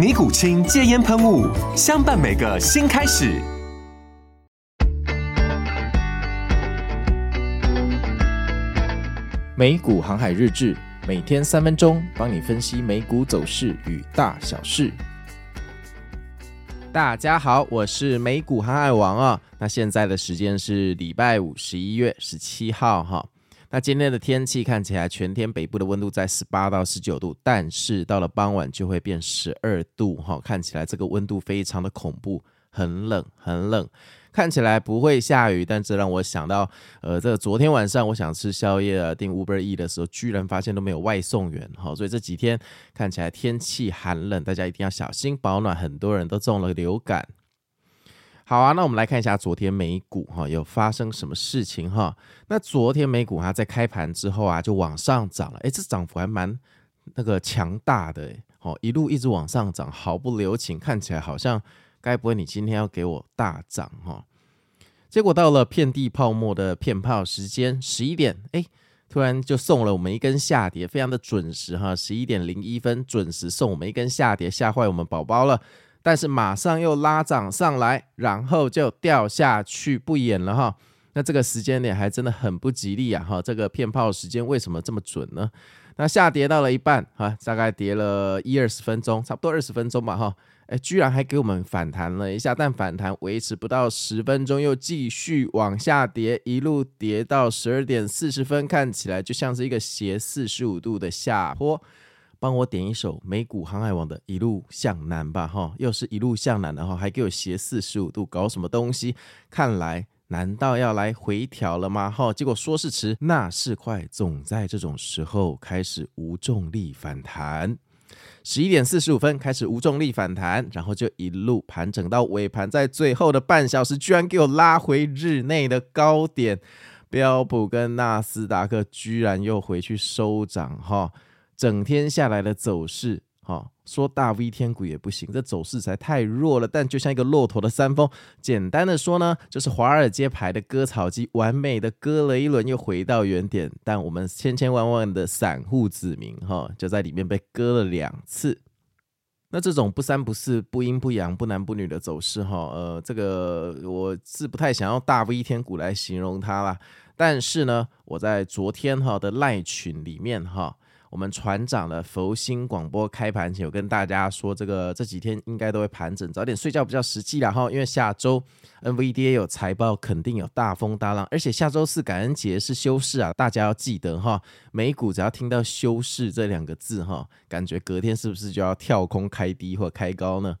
尼古清戒烟喷雾，相伴每个新开始。美股航海日志，每天三分钟，帮你分析美股走势与大小事。大家好，我是美股航海王啊。那现在的时间是礼拜五，十一月十七号哈。那今天的天气看起来，全天北部的温度在十八到十九度，但是到了傍晚就会变十二度哈，看起来这个温度非常的恐怖，很冷很冷，看起来不会下雨，但这让我想到，呃，这昨天晚上我想吃宵夜啊，订 Uber E 的时候，居然发现都没有外送员哈，所以这几天看起来天气寒冷，大家一定要小心保暖，很多人都中了流感。好啊，那我们来看一下昨天美股哈有发生什么事情哈。那昨天美股它在开盘之后啊就往上涨了，哎，这涨幅还蛮那个强大的，哦一路一直往上涨，毫不留情，看起来好像该不会你今天要给我大涨哈？结果到了遍地泡沫的骗炮时间十一点，哎，突然就送了我们一根下跌，非常的准时哈，十一点零一分准时送我们一根下跌，吓坏我们宝宝了。但是马上又拉涨上来，然后就掉下去不演了哈。那这个时间点还真的很不吉利啊哈。这个骗炮时间为什么这么准呢？那下跌到了一半哈，大概跌了一二十分钟，差不多二十分钟吧哈。哎，居然还给我们反弹了一下，但反弹维持不到十分钟，又继续往下跌，一路跌到十二点四十分，看起来就像是一个斜四十五度的下坡。帮我点一首美股航海王的一路向南吧，哈，又是一路向南的哈，还给我斜四十五度，搞什么东西？看来难道要来回调了吗？哈，结果说是迟，那是快，总在这种时候开始无重力反弹。十一点四十五分开始无重力反弹，然后就一路盘整到尾盘，在最后的半小时，居然给我拉回日内的高点，标普跟纳斯达克居然又回去收涨，哈。整天下来的走势，哈，说大 V 天股也不行，这走势才太弱了。但就像一个骆驼的山峰，简单的说呢，就是华尔街牌的割草机，完美的割了一轮，又回到原点。但我们千千万万的散户子民，哈，就在里面被割了两次。那这种不三不四、不阴不阳、不男不女的走势，哈，呃，这个我是不太想用大 V 天股来形容它啦。但是呢，我在昨天哈的赖群里面，哈。我们船长的佛心广播开盘前有跟大家说，这个这几天应该都会盘整，早点睡觉比较实际啦哈。因为下周 NVDA 有财报，肯定有大风大浪，而且下周四感恩节是休市啊，大家要记得哈。美股只要听到休市这两个字哈，感觉隔天是不是就要跳空开低或开高呢？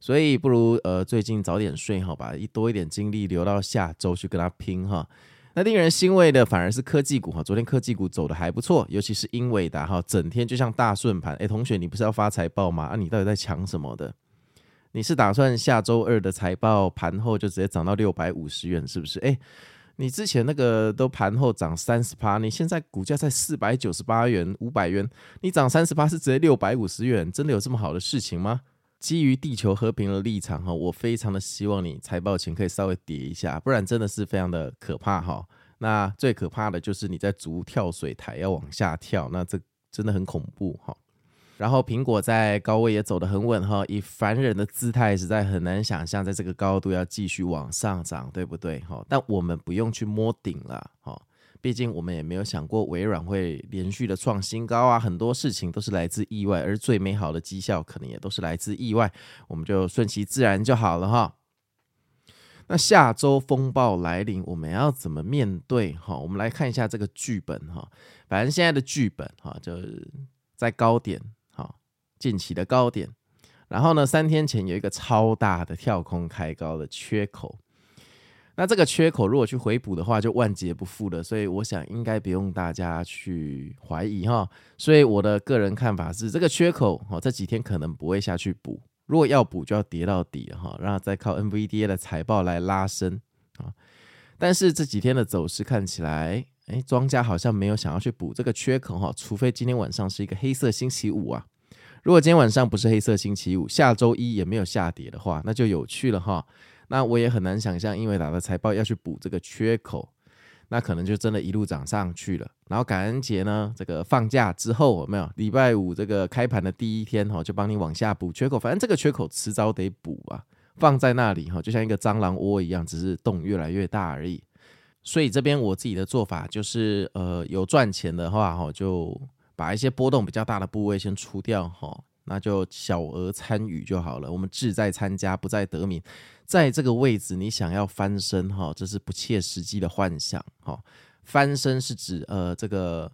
所以不如呃最近早点睡好吧，一多一点精力留到下周去跟他拼哈。那令人欣慰的反而是科技股哈，昨天科技股走得还不错，尤其是英伟达哈，整天就像大顺盘。哎，同学，你不是要发财报吗？啊，你到底在抢什么的？你是打算下周二的财报盘后就直接涨到六百五十元，是不是？哎，你之前那个都盘后涨三十趴，你现在股价在四百九十八元、五百元，你涨三十趴是直接六百五十元，真的有这么好的事情吗？基于地球和平的立场哈，我非常的希望你财报前可以稍微跌一下，不然真的是非常的可怕哈。那最可怕的就是你在逐跳水台要往下跳，那这真的很恐怖哈。然后苹果在高位也走得很稳哈，以凡人的姿态实在很难想象在这个高度要继续往上涨，对不对哈？但我们不用去摸顶了哈。毕竟我们也没有想过微软会连续的创新高啊，很多事情都是来自意外，而最美好的绩效可能也都是来自意外，我们就顺其自然就好了哈。那下周风暴来临，我们要怎么面对？哈，我们来看一下这个剧本哈。反正现在的剧本哈，就是在高点哈，近期的高点。然后呢，三天前有一个超大的跳空开高的缺口。那这个缺口如果去回补的话，就万劫不复了。所以我想应该不用大家去怀疑哈。所以我的个人看法是，这个缺口哈，这几天可能不会下去补。如果要补，就要跌到底哈，然后再靠 NVDA 的财报来拉升啊。但是这几天的走势看起来，哎，庄家好像没有想要去补这个缺口哈，除非今天晚上是一个黑色星期五啊。如果今天晚上不是黑色星期五，下周一也没有下跌的话，那就有趣了哈。那我也很难想象，英伟达的财报要去补这个缺口。那可能就真的一路涨上去了，然后感恩节呢，这个放假之后有没有？礼拜五这个开盘的第一天哈，就帮你往下补缺口，反正这个缺口迟早得补啊，放在那里哈，就像一个蟑螂窝一样，只是洞越来越大而已。所以这边我自己的做法就是，呃，有赚钱的话哈，就把一些波动比较大的部位先出掉哈。那就小额参与就好了。我们志在参加，不在得名。在这个位置，你想要翻身哈，这是不切实际的幻想哈。翻身是指呃，这个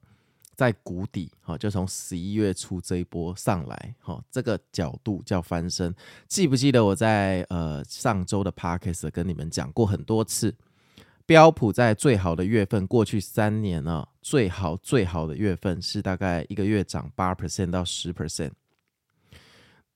在谷底哈，就从十一月初这一波上来哈，这个角度叫翻身。记不记得我在呃上周的 Podcast 跟你们讲过很多次，标普在最好的月份，过去三年呢，最好最好的月份是大概一个月涨八 percent 到十 percent。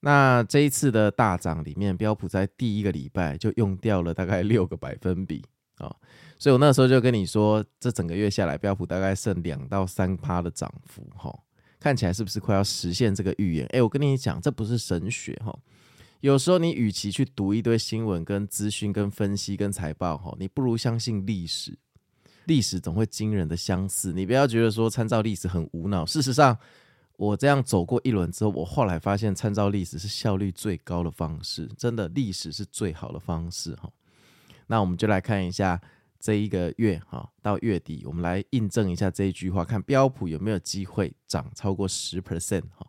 那这一次的大涨里面，标普在第一个礼拜就用掉了大概六个百分比啊、所以我那时候就跟你说，这整个月下来，标普大概剩两到三趴的涨幅哈、看起来是不是快要实现这个预言？诶，我跟你讲，这不是神学哈、有时候你与其去读一堆新闻、跟资讯、跟分析、跟财报哈，你不如相信历史，历史总会惊人的相似。你不要觉得说参照历史很无脑，事实上。我这样走过一轮之后，我后来发现参照历史是效率最高的方式，真的历史是最好的方式哈。那我们就来看一下这一个月哈，到月底我们来印证一下这一句话，看标普有没有机会涨超过十 percent 哈。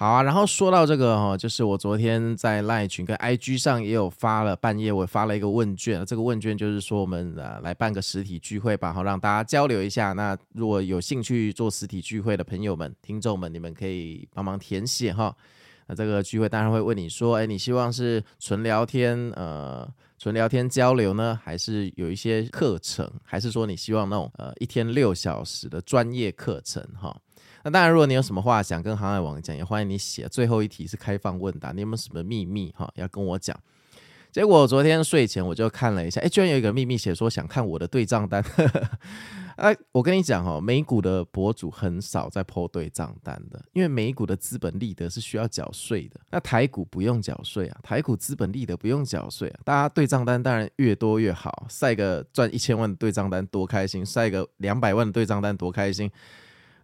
好啊，然后说到这个哈，就是我昨天在 LINE 群跟 IG 上也有发了，半夜我发了一个问卷，这个问卷就是说我们呃来办个实体聚会吧，好让大家交流一下。那如果有兴趣做实体聚会的朋友们、听众们，你们可以帮忙填写哈。那这个聚会当然会问你说，哎，你希望是纯聊天，呃，纯聊天交流呢，还是有一些课程，还是说你希望那种呃一天六小时的专业课程哈？那当然，如果你有什么话想跟航海王讲，也欢迎你写。最后一题是开放问答，你有没有什么秘密哈要跟我讲？结果昨天睡前我就看了一下，哎，居然有一个秘密写说想看我的对账单。哎，我跟你讲哈，美股的博主很少在 po 对账单的，因为美股的资本利得是需要缴税的。那台股不用缴税啊，台股资本利得不用缴税啊。大家对账单当然越多越好，晒个赚一千万的对账单多开心，晒个两百万的对账单多开心。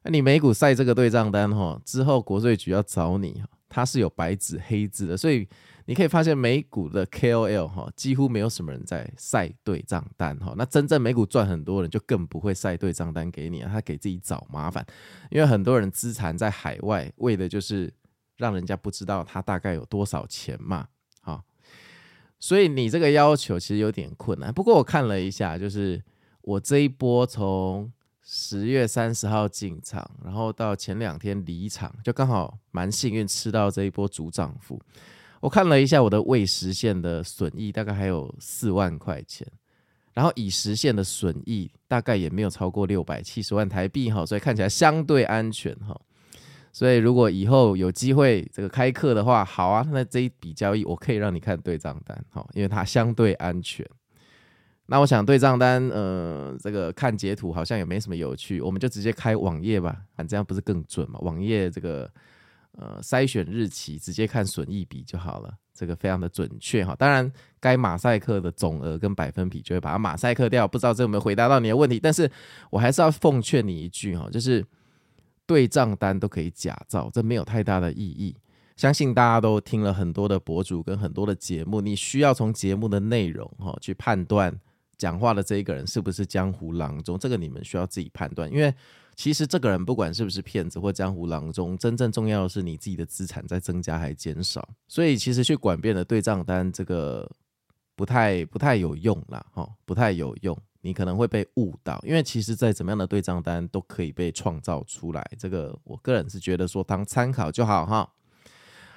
那你美股晒这个对账单哈，之后国税局要找你，它是有白纸黑字的，所以你可以发现美股的 KOL 哈，几乎没有什么人在晒对账单哈。那真正美股赚很多人就更不会晒对账单给你，他给自己找麻烦，因为很多人资产在海外，为的就是让人家不知道他大概有多少钱嘛，哈。所以你这个要求其实有点困难。不过我看了一下，就是我这一波从十月三十号进场，然后到前两天离场，就刚好蛮幸运吃到这一波主涨幅。我看了一下我的未实现的损益，大概还有四万块钱，然后已实现的损益大概也没有超过六百七十万台币哈，所以看起来相对安全哈。所以如果以后有机会这个开课的话，好啊，那这一笔交易我可以让你看对账单哈，因为它相对安全。那我想对账单，呃，这个看截图好像也没什么有趣，我们就直接开网页吧，反正这样不是更准嘛？网页这个呃筛选日期，直接看损益比就好了，这个非常的准确哈。当然，该马赛克的总额跟百分比就会把它马赛克掉。不知道这有没有回答到你的问题？但是我还是要奉劝你一句哈，就是对账单都可以假造，这没有太大的意义。相信大家都听了很多的博主跟很多的节目，你需要从节目的内容哈去判断。讲话的这一个人是不是江湖郎中？这个你们需要自己判断。因为其实这个人不管是不是骗子或江湖郎中，真正重要的是你自己的资产在增加还是减少。所以其实去管别人的对账单，这个不太不太有用啦，哈，不太有用，你可能会被误导，因为其实在怎么样的对账单都可以被创造出来，这个我个人是觉得说当参考就好哈。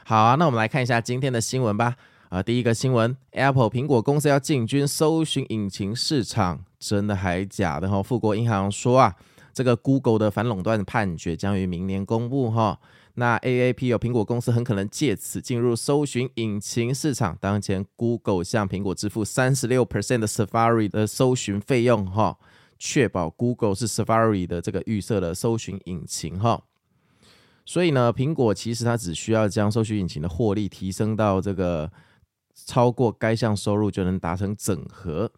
好啊，那我们来看一下今天的新闻吧。啊，第一个新闻，Apple 苹果公司要进军搜寻引擎市场，真的还假的哈？富国银行说啊，这个 Google 的反垄断判决将于明年公布哈。那 AAP 有苹果公司很可能借此进入搜寻引擎市场。当前 Google 向苹果支付三十六 percent 的 Safari 的搜寻费用哈，确保 Google 是 Safari 的这个预设的搜寻引擎哈。所以呢，苹果其实它只需要将搜寻引擎的获利提升到这个超过该项收入，就能达成整合。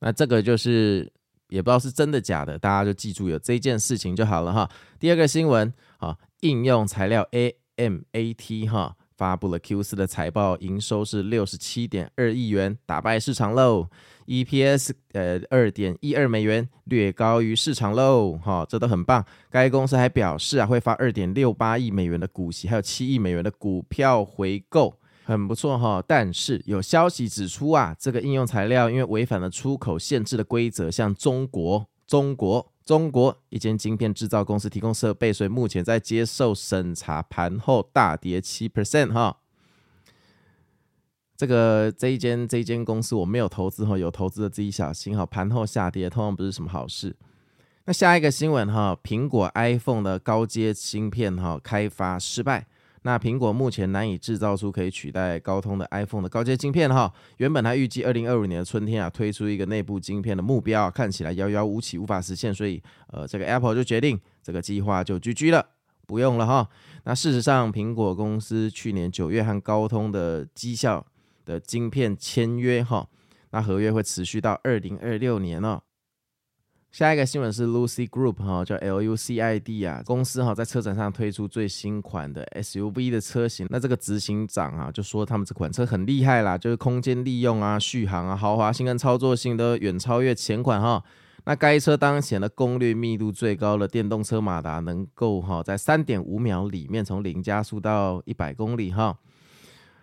那这个就是也不知道是真的假的，大家就记住有这件事情就好了哈。第二个新闻啊。应用材料 AMAT 哈发布了 Q 四的财报，营收是六十七点二亿元，打败市场喽。EPS 呃二点一二美元，略高于市场喽。哈，这都很棒。该公司还表示啊，会发二点六八亿美元的股息，还有七亿美元的股票回购，很不错哈。但是有消息指出啊，这个应用材料因为违反了出口限制的规则，向中国中国。中国一间晶片制造公司提供设备，所以目前在接受审查，盘后大跌七 percent 哈。这个这一间这一间公司我没有投资哈，有投资的自己小心哈。盘后下跌通常不是什么好事。那下一个新闻哈，苹果 iPhone 的高阶芯片哈开发失败。那苹果目前难以制造出可以取代高通的 iPhone 的高阶晶片哈，原本它预计二零二五年的春天啊推出一个内部晶片的目标，看起来遥遥无期，无法实现，所以呃这个 Apple 就决定这个计划就 GG 了，不用了哈。那事实上，苹果公司去年九月和高通的绩效的晶片签约哈，那合约会持续到二零二六年哦。下一个新闻是 Lucy Group 哈，叫 L U C I D 啊，公司哈在车展上推出最新款的 S U V 的车型。那这个执行长啊就说他们这款车很厉害啦，就是空间利用啊、续航啊、豪华性跟操作性都远超越前款哈。那该车当前的功率密度最高的电动车马达能够哈在三点五秒里面从零加速到一百公里哈。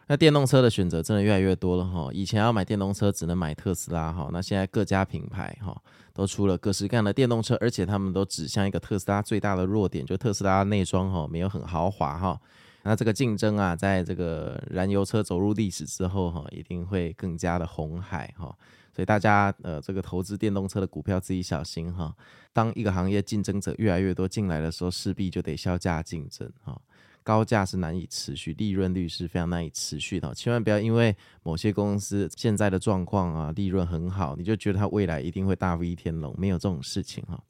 那电动车的选择真的越来越多了哈，以前要买电动车只能买特斯拉哈，那现在各家品牌哈都出了各式各样的电动车，而且他们都指向一个特斯拉最大的弱点，就特斯拉内装哈没有很豪华哈。那这个竞争啊，在这个燃油车走入历史之后哈，一定会更加的红海哈，所以大家呃这个投资电动车的股票自己小心哈。当一个行业竞争者越来越多进来的时候，势必就得削价竞争哈。高价是难以持续，利润率是非常难以持续的。千万不要因为某些公司现在的状况啊，利润很好，你就觉得它未来一定会大飞天龙，没有这种事情哈。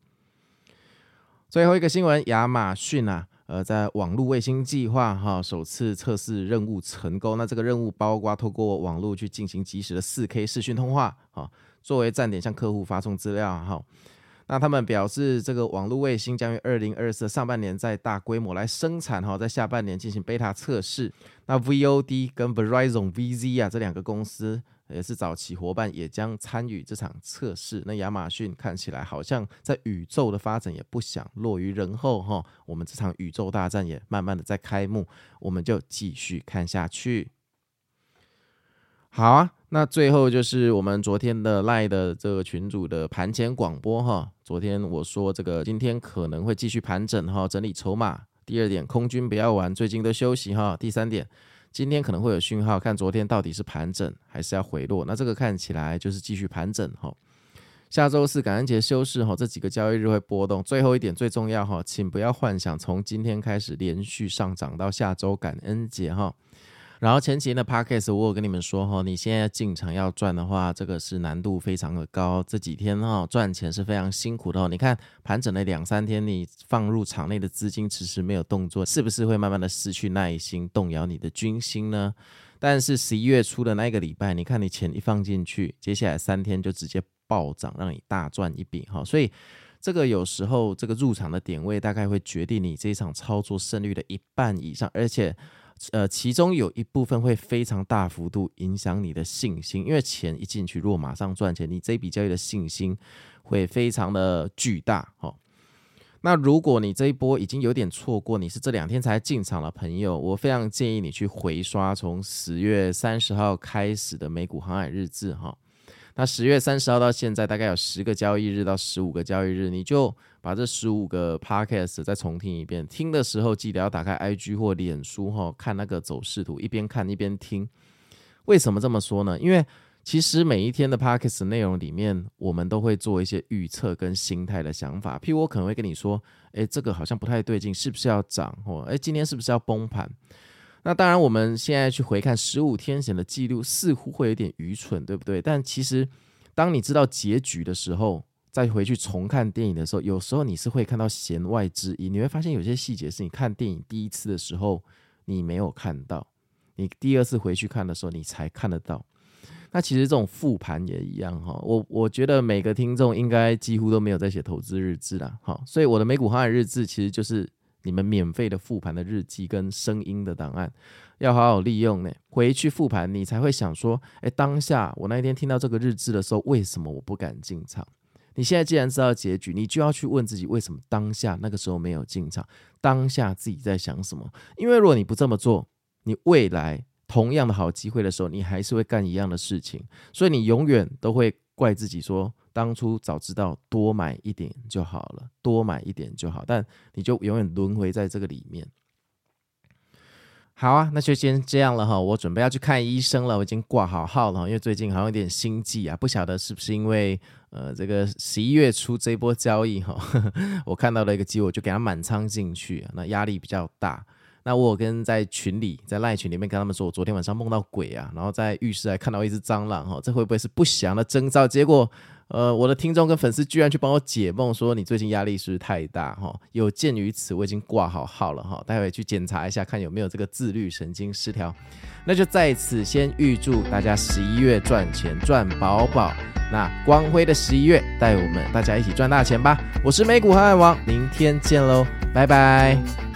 最后一个新闻，亚马逊啊，呃，在网络卫星计划哈首次测试任务成功。那这个任务包括透过网络去进行及时的四 K 视讯通话哈，作为站点向客户发送资料哈。那他们表示，这个网络卫星将于二零二四上半年在大规模来生产哈，在下半年进行贝塔测试。那 VOD 跟 Verizon VZ 啊这两个公司也是早期伙伴，也将参与这场测试。那亚马逊看起来好像在宇宙的发展也不想落于人后哈，我们这场宇宙大战也慢慢的在开幕，我们就继续看下去。好啊。那最后就是我们昨天的 LINE 的这个群主的盘前广播哈。昨天我说这个今天可能会继续盘整哈，整理筹码。第二点，空军不要玩，最近都休息哈。第三点，今天可能会有讯号，看昨天到底是盘整还是要回落。那这个看起来就是继续盘整哈。下周四感恩节休市哈，这几个交易日会波动。最后一点最重要哈，请不要幻想从今天开始连续上涨到下周感恩节哈。然后前几的 podcast 我有跟你们说哈，你现在进场要赚的话，这个是难度非常的高。这几天哈赚钱是非常辛苦的哦。你看盘整了两三天，你放入场内的资金迟迟没有动作，是不是会慢慢的失去耐心，动摇你的军心呢？但是十一月初的那个礼拜，你看你钱一放进去，接下来三天就直接暴涨，让你大赚一笔哈。所以这个有时候这个入场的点位大概会决定你这一场操作胜率的一半以上，而且。呃，其中有一部分会非常大幅度影响你的信心，因为钱一进去，如果马上赚钱，你这笔交易的信心会非常的巨大。哈，那如果你这一波已经有点错过，你是这两天才进场的朋友，我非常建议你去回刷从十月三十号开始的美股航海日志哈。那十月三十号到现在大概有十个交易日到十五个交易日，你就把这十五个 podcast 再重听一遍。听的时候记得要打开 IG 或脸书哈，看那个走势图，一边看一边听。为什么这么说呢？因为其实每一天的 Podcast 内容里面，我们都会做一些预测跟心态的想法。譬如我可能会跟你说，诶，这个好像不太对劲，是不是要涨？或诶，今天是不是要崩盘？那当然，我们现在去回看十五天前的记录，似乎会有点愚蠢，对不对？但其实，当你知道结局的时候，再回去重看电影的时候，有时候你是会看到弦外之音。你会发现有些细节是你看电影第一次的时候你没有看到，你第二次回去看的时候你才看得到。那其实这种复盘也一样哈，我我觉得每个听众应该几乎都没有在写投资日志啦，好，所以我的美股航海日志其实就是你们免费的复盘的日记跟声音的档案，要好好利用呢。回去复盘，你才会想说，诶，当下我那一天听到这个日志的时候，为什么我不敢进场？你现在既然知道结局，你就要去问自己，为什么当下那个时候没有进场？当下自己在想什么？因为如果你不这么做，你未来。同样的好机会的时候，你还是会干一样的事情，所以你永远都会怪自己说，当初早知道多买一点就好了，多买一点就好，但你就永远轮回在这个里面。好啊，那就先这样了哈，我准备要去看医生了，我已经挂好号了，因为最近好像有点心悸啊，不晓得是不是因为呃这个十一月初这一波交易哈，我看到了一个机会，我就给它满仓进去，那压力比较大。那我跟在群里，在赖群里面跟他们说，我昨天晚上梦到鬼啊，然后在浴室还看到一只蟑螂哈，这会不会是不祥的征兆？结果，呃，我的听众跟粉丝居然去帮我解梦，说你最近压力是不是太大哈？有鉴于此，我已经挂好号了哈，待会去检查一下，看有没有这个自律神经失调。那就在此先预祝大家十一月赚钱赚饱饱，那光辉的十一月带我们大家一起赚大钱吧！我是美股航海王，明天见喽，拜拜。